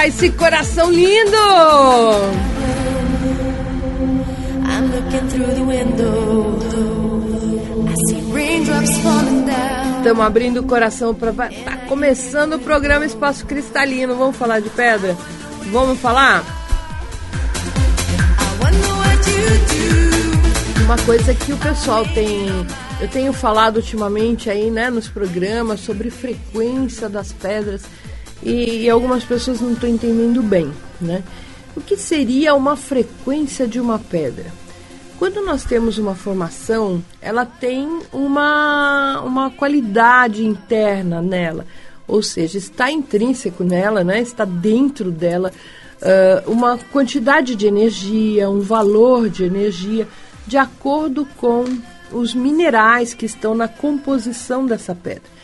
Vai esse coração lindo! Estamos abrindo o coração para tá começando o programa Espaço Cristalino. Vamos falar de pedra? Vamos falar? Uma coisa que o pessoal tem, eu tenho falado ultimamente aí, né, nos programas sobre frequência das pedras e, algumas pessoas não estão entendendo bem, né? O que seria uma frequência de uma pedra? Quando nós temos uma formação, ela tem uma, uma qualidade interna nela, ou seja, está intrínseco nela, né? está dentro dela uh, uma quantidade de energia, um valor de energia, de acordo com os minerais que estão na composição dessa pedra.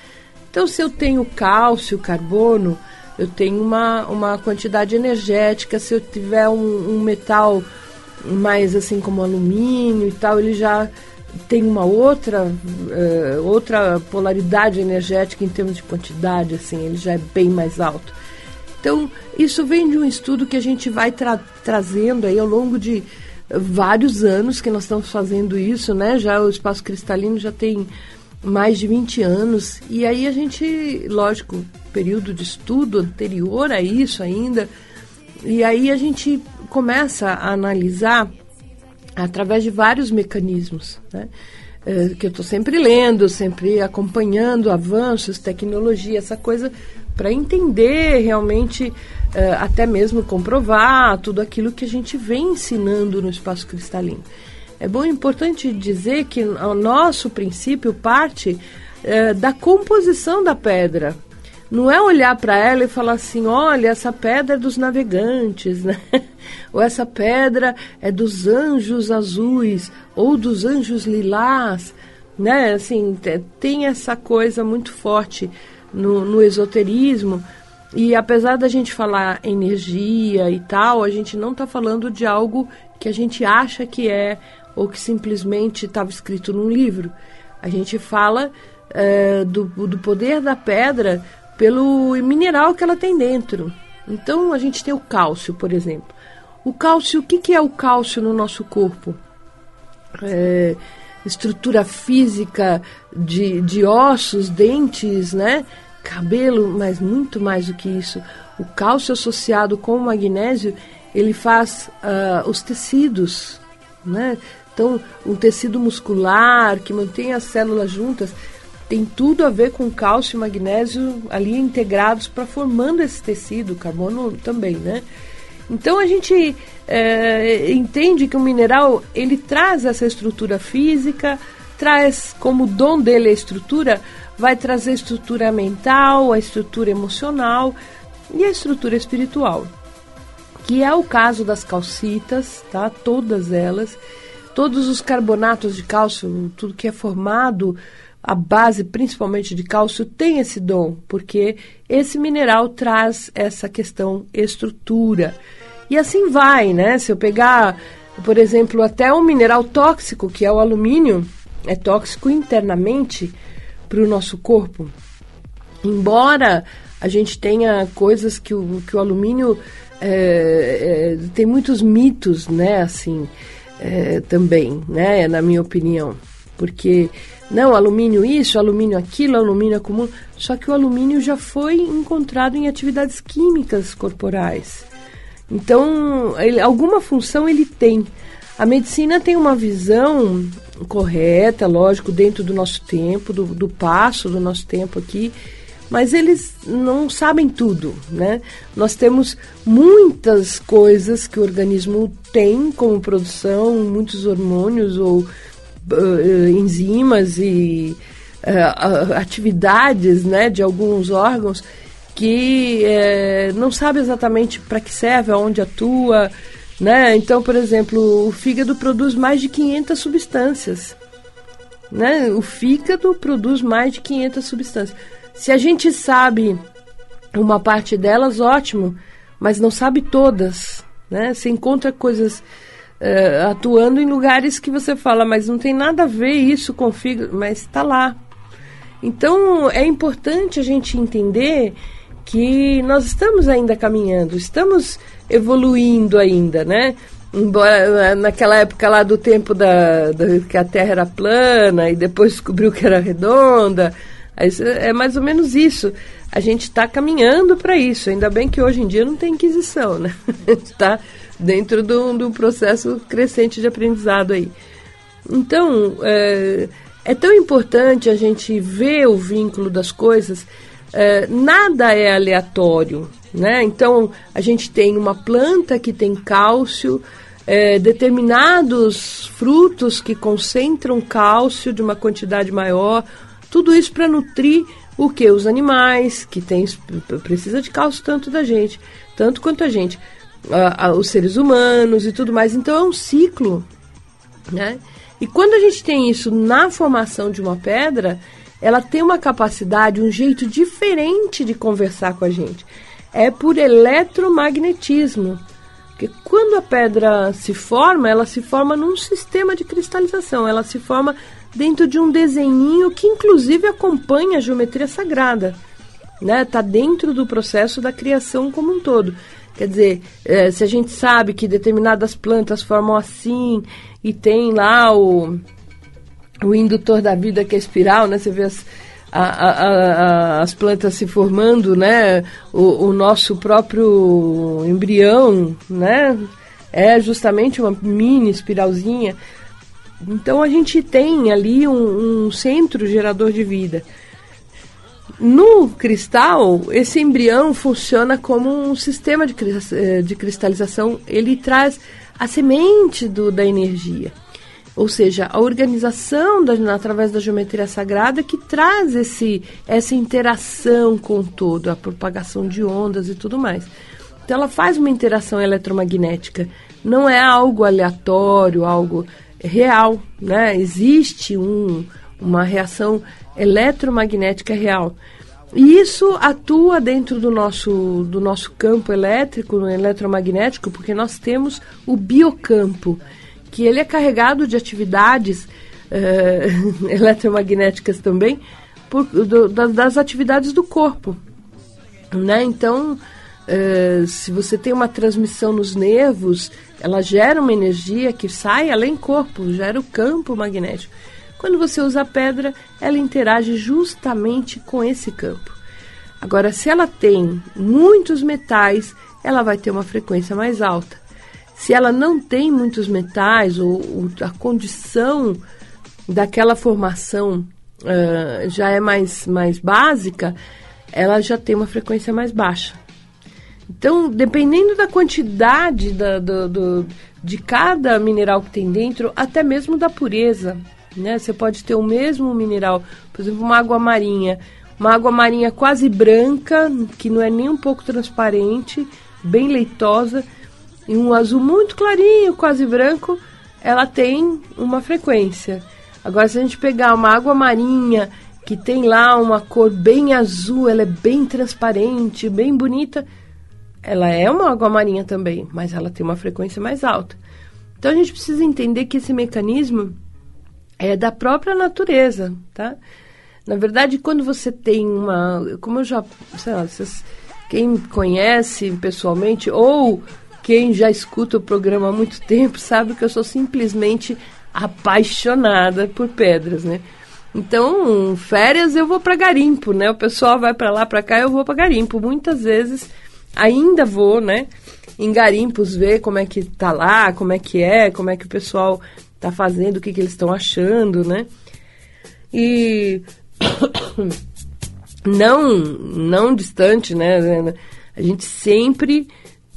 Então, se eu tenho cálcio, carbono, eu tenho uma, uma quantidade energética. Se eu tiver um, um metal mais assim como alumínio e tal, ele já tem uma outra uh, outra polaridade energética em termos de quantidade, assim, ele já é bem mais alto. Então, isso vem de um estudo que a gente vai tra trazendo aí ao longo de vários anos que nós estamos fazendo isso, né? Já o espaço cristalino já tem mais de 20 anos. E aí a gente, lógico, período de estudo anterior a isso ainda, e aí a gente começa a analisar através de vários mecanismos, né? É, que eu estou sempre lendo, sempre acompanhando avanços, tecnologia, essa coisa, para entender realmente, é, até mesmo comprovar tudo aquilo que a gente vem ensinando no espaço cristalino. É bom, importante dizer que o nosso princípio parte é, da composição da pedra. Não é olhar para ela e falar assim, olha, essa pedra é dos navegantes, né? ou essa pedra é dos anjos azuis, ou dos anjos lilás, né? Assim, tem essa coisa muito forte no, no esoterismo. E apesar da gente falar energia e tal, a gente não está falando de algo que a gente acha que é ou que simplesmente estava escrito num livro. A gente fala é, do, do poder da pedra pelo mineral que ela tem dentro. Então a gente tem o cálcio, por exemplo. O cálcio, o que, que é o cálcio no nosso corpo? É, estrutura física de, de ossos, dentes, né? cabelo, mas muito mais do que isso. O cálcio associado com o magnésio, ele faz uh, os tecidos, né? Então, um tecido muscular que mantém as células juntas tem tudo a ver com cálcio e magnésio ali integrados para formando esse tecido, carbono também, né? Então a gente é, entende que o mineral ele traz essa estrutura física, traz como dom dele a estrutura, vai trazer a estrutura mental, a estrutura emocional e a estrutura espiritual, que é o caso das calcitas, tá? Todas elas Todos os carbonatos de cálcio, tudo que é formado, a base principalmente de cálcio, tem esse dom, porque esse mineral traz essa questão estrutura. E assim vai, né? Se eu pegar, por exemplo, até um mineral tóxico, que é o alumínio, é tóxico internamente para o nosso corpo. Embora a gente tenha coisas que o, que o alumínio é, é, tem muitos mitos, né? Assim, é, também, né? Na minha opinião. Porque, não, alumínio isso, alumínio aquilo, alumínio comum. Só que o alumínio já foi encontrado em atividades químicas corporais. Então, ele, alguma função ele tem. A medicina tem uma visão correta, lógico, dentro do nosso tempo, do, do passo do nosso tempo aqui, mas eles não sabem tudo, né? Nós temos muitas coisas que o organismo tem como produção, muitos hormônios ou uh, enzimas e uh, atividades, né, de alguns órgãos que uh, não sabe exatamente para que serve, aonde atua, né? Então, por exemplo, o fígado produz mais de 500 substâncias, né? O fígado produz mais de 500 substâncias. Se a gente sabe uma parte delas, ótimo, mas não sabe todas, né? Você encontra coisas uh, atuando em lugares que você fala, mas não tem nada a ver isso com fígado, mas está lá. Então é importante a gente entender que nós estamos ainda caminhando, estamos evoluindo ainda, né? Embora eh, naquela época lá do tempo da, da que a Terra era plana e depois descobriu que era redonda, é mais ou menos isso. A gente está caminhando para isso. Ainda bem que hoje em dia não tem inquisição, né? Está dentro do, do processo crescente de aprendizado aí. Então, é, é, tão importante a gente ver o vínculo das coisas. É, nada é aleatório, né? Então, a gente tem uma planta que tem cálcio, é, determinados frutos que concentram cálcio de uma quantidade maior, tudo isso para nutrir o que? Os animais, que tem, precisa de cálcio tanto da gente, tanto quanto a gente, os seres humanos e tudo mais. Então é um ciclo, né? E quando a gente tem isso na formação de uma pedra, ela tem uma capacidade, um jeito diferente de conversar com a gente. É por eletromagnetismo. Porque quando a pedra se forma, ela se forma num sistema de cristalização, ela se forma dentro de um desenho que inclusive acompanha a geometria sagrada. Né? Tá dentro do processo da criação como um todo. Quer dizer, é, se a gente sabe que determinadas plantas formam assim e tem lá o, o indutor da vida que é espiral, né? Você vê as, a, a, a, as plantas se formando, né? O, o, nosso próprio embrião, né? É justamente uma mini espiralzinha. Então a gente tem ali um, um centro gerador de vida. No cristal, esse embrião funciona como um sistema de, eh, de cristalização. Ele traz a semente do, da energia. Ou seja, a organização da, através da geometria sagrada que traz esse, essa interação com todo, a propagação de ondas e tudo mais. Então ela faz uma interação eletromagnética. Não é algo aleatório, algo real, né? Existe um, uma reação eletromagnética real. E isso atua dentro do nosso, do nosso campo elétrico, eletromagnético, porque nós temos o biocampo, que ele é carregado de atividades uh, eletromagnéticas também, por, do, das atividades do corpo. Né? Então, uh, se você tem uma transmissão nos nervos, ela gera uma energia que sai além corpo, gera o campo magnético. Quando você usa a pedra, ela interage justamente com esse campo. Agora, se ela tem muitos metais, ela vai ter uma frequência mais alta. Se ela não tem muitos metais, ou, ou a condição daquela formação uh, já é mais, mais básica, ela já tem uma frequência mais baixa. Então, dependendo da quantidade da, do, do, de cada mineral que tem dentro, até mesmo da pureza, né? Você pode ter o mesmo mineral, por exemplo, uma água marinha, uma água marinha quase branca, que não é nem um pouco transparente, bem leitosa, e um azul muito clarinho, quase branco, ela tem uma frequência. Agora, se a gente pegar uma água marinha que tem lá uma cor bem azul, ela é bem transparente, bem bonita, ela é uma água marinha também, mas ela tem uma frequência mais alta. Então a gente precisa entender que esse mecanismo é da própria natureza, tá? Na verdade, quando você tem uma, como eu já, sei lá, vocês, quem conhece pessoalmente ou quem já escuta o programa há muito tempo sabe que eu sou simplesmente apaixonada por pedras, né? Então, férias eu vou para garimpo, né? O pessoal vai para lá, para cá, eu vou para garimpo. Muitas vezes ainda vou, né? Em garimpos ver como é que tá lá, como é que é, como é que o pessoal tá fazendo, o que, que eles estão achando, né? E não, não distante, né? A gente sempre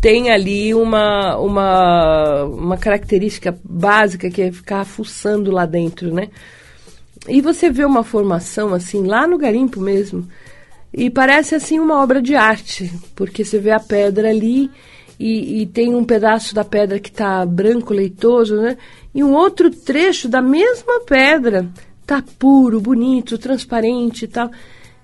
tem ali uma, uma, uma característica básica que é ficar fuçando lá dentro, né? E você vê uma formação assim, lá no garimpo mesmo, e parece assim uma obra de arte, porque você vê a pedra ali e, e tem um pedaço da pedra que está branco, leitoso, né? E um outro trecho da mesma pedra tá puro, bonito, transparente e tal.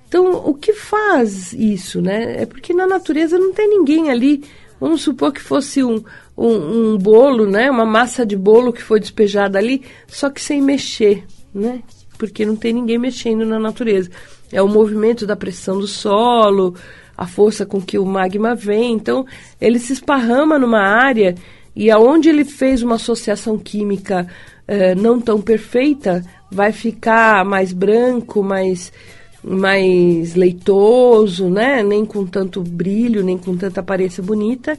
Então, o que faz isso, né? É porque na natureza não tem ninguém ali. Vamos supor que fosse um, um, um bolo, né? Uma massa de bolo que foi despejada ali, só que sem mexer, né? Porque não tem ninguém mexendo na natureza. É o movimento da pressão do solo, a força com que o magma vem. Então, ele se esparrama numa área e aonde ele fez uma associação química eh, não tão perfeita, vai ficar mais branco, mais mais leitoso, né? Nem com tanto brilho, nem com tanta aparência bonita.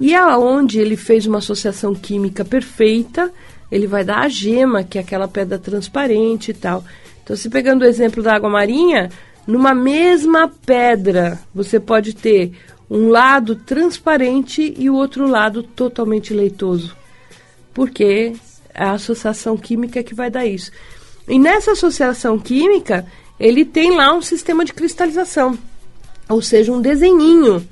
E aonde ele fez uma associação química perfeita, ele vai dar a gema, que é aquela pedra transparente e tal. Então, se pegando o exemplo da água marinha, numa mesma pedra, você pode ter um lado transparente e o outro lado totalmente leitoso. Porque é a associação química que vai dar isso. E nessa associação química, ele tem lá um sistema de cristalização, ou seja, um desenhinho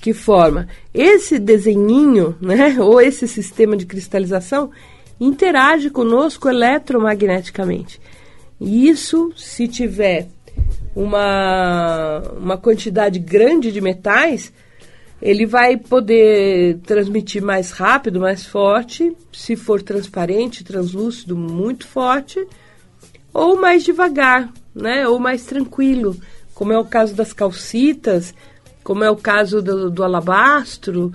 que forma. Esse desenhinho, né, ou esse sistema de cristalização, interage conosco eletromagneticamente. E isso, se tiver uma, uma quantidade grande de metais, ele vai poder transmitir mais rápido, mais forte, se for transparente, translúcido, muito forte, ou mais devagar, né? Ou mais tranquilo, como é o caso das calcitas, como é o caso do, do alabastro,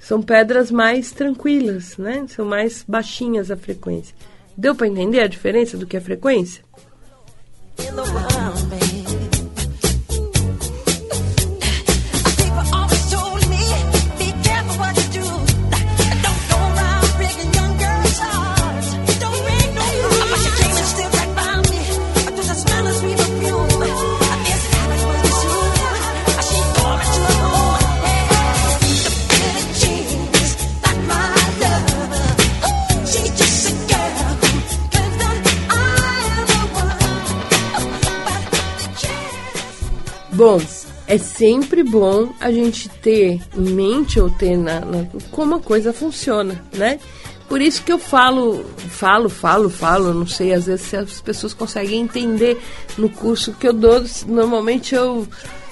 são pedras mais tranquilas, né? São mais baixinhas a frequência. Deu para entender a diferença do que é frequência? Bom, bom a gente ter em mente ou ter na, na, como a coisa funciona, né? Por isso que eu falo, falo, falo, falo, não sei, às vezes se as pessoas conseguem entender no curso que eu dou, normalmente eu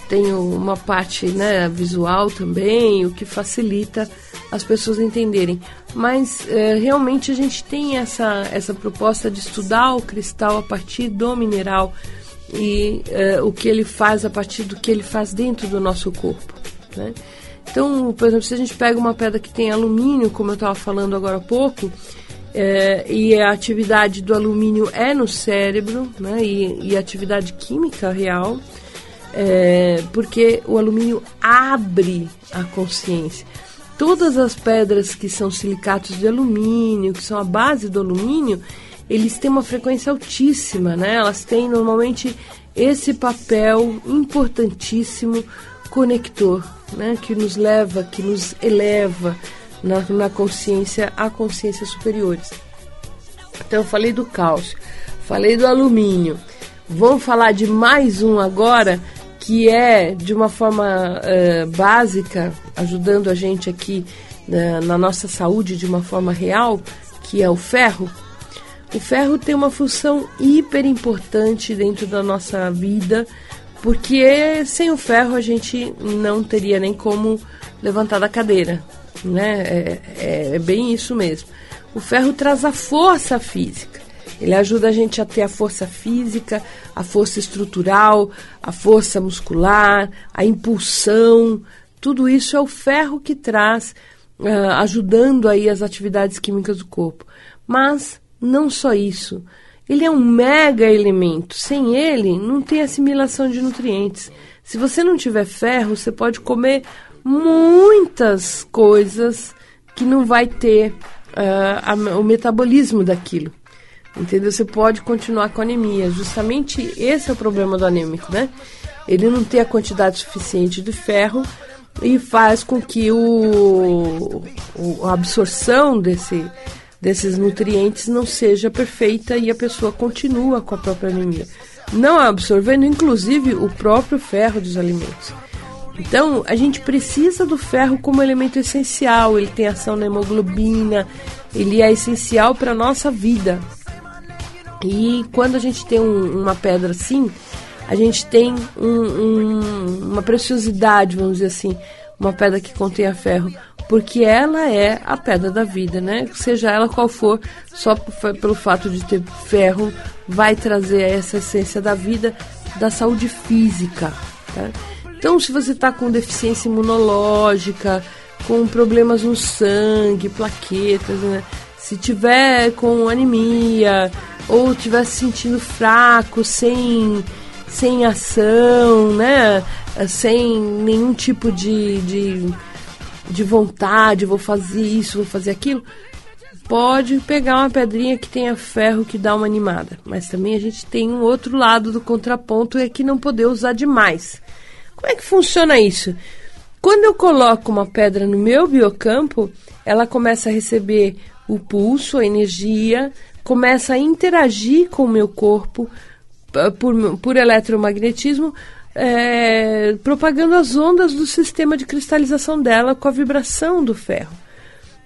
tenho uma parte né, visual também, o que facilita as pessoas entenderem. Mas é, realmente a gente tem essa, essa proposta de estudar o cristal a partir do mineral e uh, o que ele faz a partir do que ele faz dentro do nosso corpo. Né? Então, por exemplo, se a gente pega uma pedra que tem alumínio, como eu estava falando agora há pouco, é, e a atividade do alumínio é no cérebro, né, e, e atividade química real, é, porque o alumínio abre a consciência. Todas as pedras que são silicatos de alumínio, que são a base do alumínio, eles têm uma frequência altíssima, né? Elas têm normalmente esse papel importantíssimo conector, né? Que nos leva, que nos eleva na, na consciência a consciências superiores. Então eu falei do cálcio, falei do alumínio. Vamos falar de mais um agora que é de uma forma uh, básica, ajudando a gente aqui uh, na nossa saúde de uma forma real, que é o ferro. O ferro tem uma função hiper importante dentro da nossa vida, porque sem o ferro a gente não teria nem como levantar da cadeira, né? É, é, é bem isso mesmo. O ferro traz a força física. Ele ajuda a gente a ter a força física, a força estrutural, a força muscular, a impulsão. Tudo isso é o ferro que traz, uh, ajudando aí as atividades químicas do corpo. Mas não só isso, ele é um mega elemento. Sem ele, não tem assimilação de nutrientes. Se você não tiver ferro, você pode comer muitas coisas que não vai ter uh, a, o metabolismo daquilo. Entendeu? Você pode continuar com anemia. Justamente esse é o problema do anêmico, né? Ele não tem a quantidade suficiente de ferro e faz com que o, o, a absorção desse, desses nutrientes não seja perfeita e a pessoa continua com a própria anemia. Não absorvendo, inclusive, o próprio ferro dos alimentos. Então, a gente precisa do ferro como elemento essencial. Ele tem ação na hemoglobina, ele é essencial para a nossa vida. E quando a gente tem um, uma pedra assim, a gente tem um, um, uma preciosidade, vamos dizer assim, uma pedra que contenha ferro, porque ela é a pedra da vida, né? Seja ela qual for, só pelo fato de ter ferro, vai trazer essa essência da vida, da saúde física. Tá? Então, se você está com deficiência imunológica, com problemas no sangue, plaquetas, né? se tiver com anemia ou estiver se sentindo fraco, sem sem ação, né? Sem nenhum tipo de, de, de vontade, vou fazer isso, vou fazer aquilo, pode pegar uma pedrinha que tenha ferro que dá uma animada. Mas também a gente tem um outro lado do contraponto é que não poder usar demais. Como é que funciona isso? Quando eu coloco uma pedra no meu biocampo, ela começa a receber o pulso, a energia, começa a interagir com o meu corpo, por, por eletromagnetismo, é, propagando as ondas do sistema de cristalização dela com a vibração do ferro.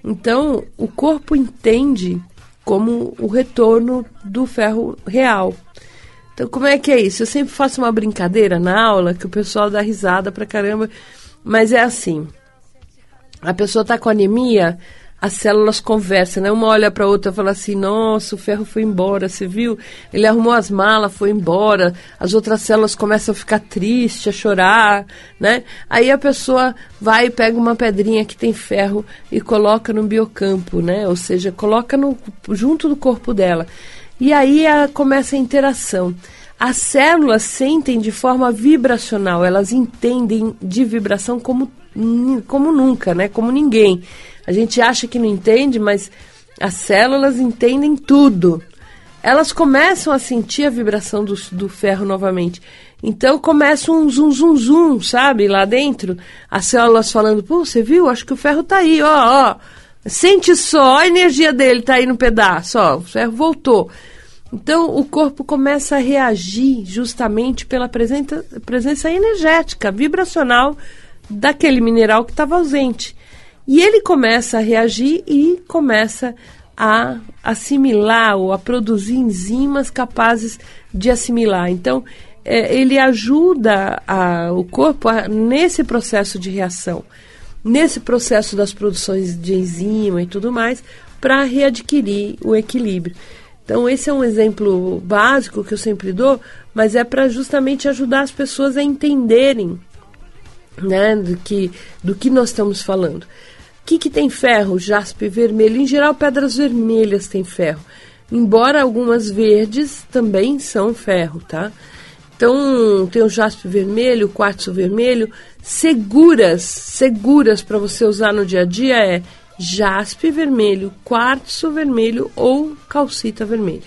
Então, o corpo entende como o retorno do ferro real. Então, como é que é isso? Eu sempre faço uma brincadeira na aula que o pessoal dá risada pra caramba, mas é assim: a pessoa está com anemia, as células conversam, né? Uma olha para a outra e fala assim: "Nossa, o ferro foi embora, você viu? Ele arrumou as malas, foi embora". As outras células começam a ficar tristes, a chorar, né? Aí a pessoa vai e pega uma pedrinha que tem ferro e coloca no biocampo, né? Ou seja, coloca no junto do corpo dela. E aí a, começa a interação. As células sentem de forma vibracional, elas entendem de vibração como como nunca, né? Como ninguém. A gente acha que não entende, mas as células entendem tudo. Elas começam a sentir a vibração do, do ferro novamente. Então começa um zum, zum, zum, sabe? Lá dentro. As células falando, pô, você viu? Acho que o ferro tá aí, ó, ó. Sente só a energia dele, tá aí no pedaço, ó. O ferro voltou. Então o corpo começa a reagir justamente pela presença, presença energética, vibracional daquele mineral que estava ausente. E ele começa a reagir e começa a assimilar ou a produzir enzimas capazes de assimilar. Então, é, ele ajuda a, o corpo a, nesse processo de reação, nesse processo das produções de enzima e tudo mais, para readquirir o equilíbrio. Então, esse é um exemplo básico que eu sempre dou, mas é para justamente ajudar as pessoas a entenderem né, do, que, do que nós estamos falando. O que, que tem ferro? Jaspe vermelho. Em geral, pedras vermelhas têm ferro. Embora algumas verdes também são ferro, tá? Então, tem o jaspe vermelho, o quartzo vermelho. Seguras, seguras para você usar no dia a dia é jaspe vermelho, quartzo vermelho ou calcita vermelha.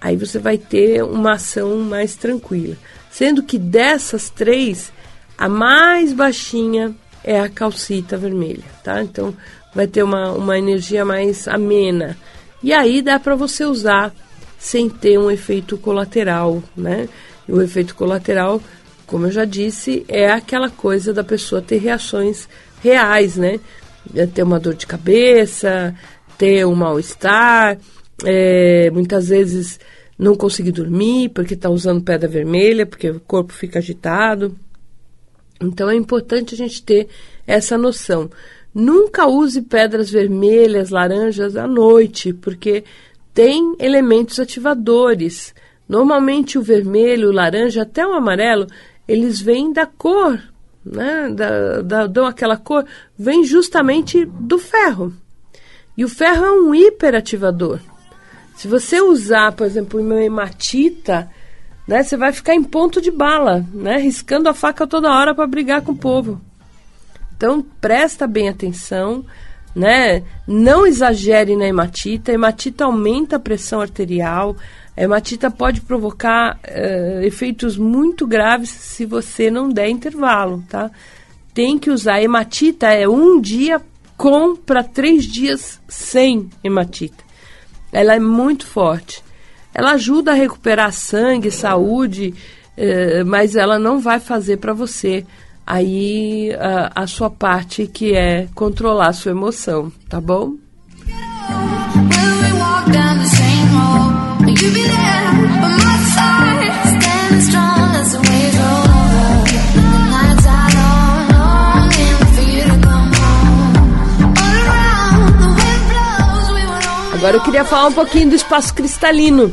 Aí você vai ter uma ação mais tranquila. Sendo que dessas três, a mais baixinha é a calcita vermelha, tá? Então vai ter uma, uma energia mais amena. E aí dá para você usar sem ter um efeito colateral, né? E o efeito colateral, como eu já disse, é aquela coisa da pessoa ter reações reais, né? É ter uma dor de cabeça, ter um mal-estar, é, muitas vezes não conseguir dormir porque está usando pedra vermelha, porque o corpo fica agitado. Então é importante a gente ter essa noção. Nunca use pedras vermelhas, laranjas à noite, porque tem elementos ativadores. Normalmente o vermelho, o laranja, até o amarelo, eles vêm da cor, né? Da, da, dão aquela cor, vem justamente do ferro. E o ferro é um hiperativador. Se você usar, por exemplo, uma hematita, né? Você vai ficar em ponto de bala, né? Riscando a faca toda hora para brigar com o povo. Então, presta bem atenção, né? Não exagere na hematita. A hematita aumenta a pressão arterial. A hematita pode provocar uh, efeitos muito graves se você não der intervalo, tá? Tem que usar hematita é um dia com para três dias sem hematita. Ela é muito forte. Ela ajuda a recuperar sangue, saúde, uh, mas ela não vai fazer para você aí a, a sua parte que é controlar a sua emoção, tá bom? Agora eu queria falar um pouquinho do espaço cristalino.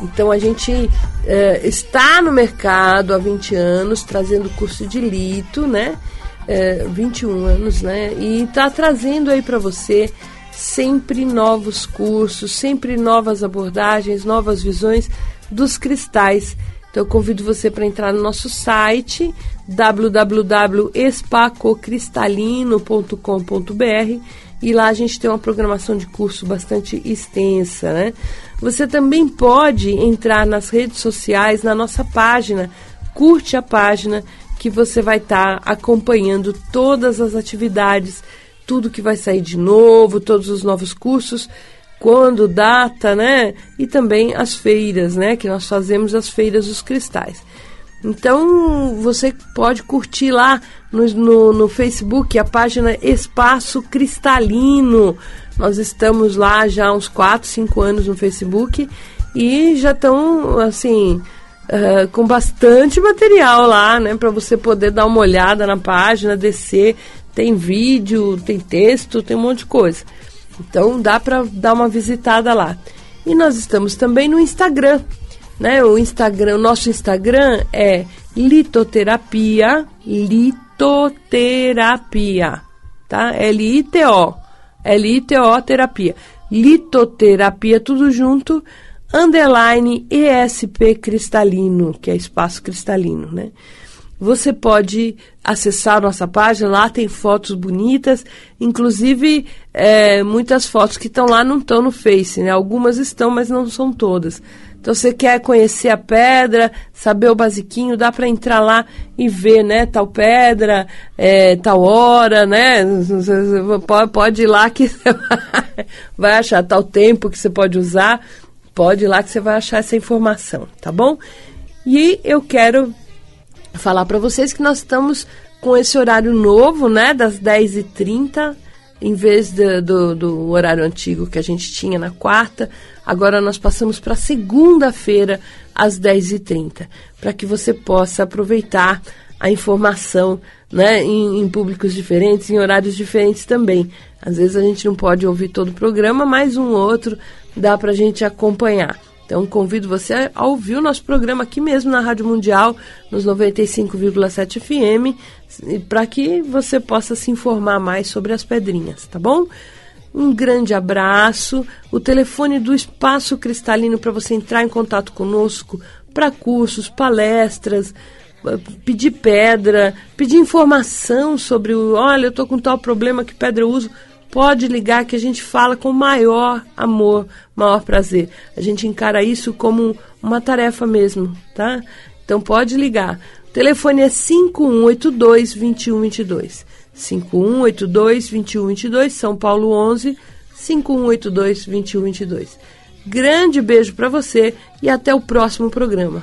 Então a gente é, está no mercado há 20 anos, trazendo curso de lito, né? É, 21 anos, né? E está trazendo aí para você sempre novos cursos, sempre novas abordagens, novas visões dos cristais. Então eu convido você para entrar no nosso site www.espacocristalino.com.br e lá a gente tem uma programação de curso bastante extensa, né? Você também pode entrar nas redes sociais, na nossa página, curte a página que você vai estar tá acompanhando todas as atividades, tudo que vai sair de novo, todos os novos cursos, quando, data, né? E também as feiras, né? Que nós fazemos as feiras dos cristais. Então você pode curtir lá no, no, no, Facebook a página Espaço Cristalino. Nós estamos lá já há uns 4, 5 anos no Facebook e já estão assim. Uh, com bastante material lá, né, para você poder dar uma olhada na página, descer, tem vídeo, tem texto, tem um monte de coisa. Então dá para dar uma visitada lá. E nós estamos também no Instagram, né? O Instagram, o nosso Instagram é litoterapia, litoterapia, tá? L-I-T-O, L-I-T-O terapia. Litoterapia, tudo junto, underline ESP cristalino, que é espaço cristalino, né? Você pode acessar nossa página, lá tem fotos bonitas, inclusive é, muitas fotos que estão lá não estão no Face, né? Algumas estão, mas não são todas. Então você quer conhecer a pedra, saber o basiquinho, dá para entrar lá e ver, né? Tal pedra, é, tal hora, né? Pode, ir lá que você vai achar tal tempo que você pode usar. Pode ir lá que você vai achar essa informação, tá bom? E eu quero falar para vocês que nós estamos com esse horário novo, né? Das 10h30 em vez de, do, do horário antigo que a gente tinha na quarta, agora nós passamos para segunda-feira, às 10h30, para que você possa aproveitar a informação né, em, em, públicos diferentes, em horários diferentes também. Às vezes a gente não pode ouvir todo o programa, mas um ou outro dá para a gente acompanhar. Então convido você a ouvir o nosso programa aqui mesmo na Rádio Mundial, nos 95,7 FM, para que você possa se informar mais sobre as pedrinhas, tá bom? Um grande abraço. O telefone do Espaço Cristalino para você entrar em contato conosco para cursos, palestras, eh, pedir pedra, pedir informação sobre o. Olha, eu estou com tal problema, que pedra eu uso pode ligar que a gente fala com maior amor, maior prazer. A gente encara isso como uma tarefa mesmo, tá? Então pode ligar. O telefone é 5182 2122. 5182 2122, São Paulo 11 5182 2122. Grande beijo para você e até o próximo programa.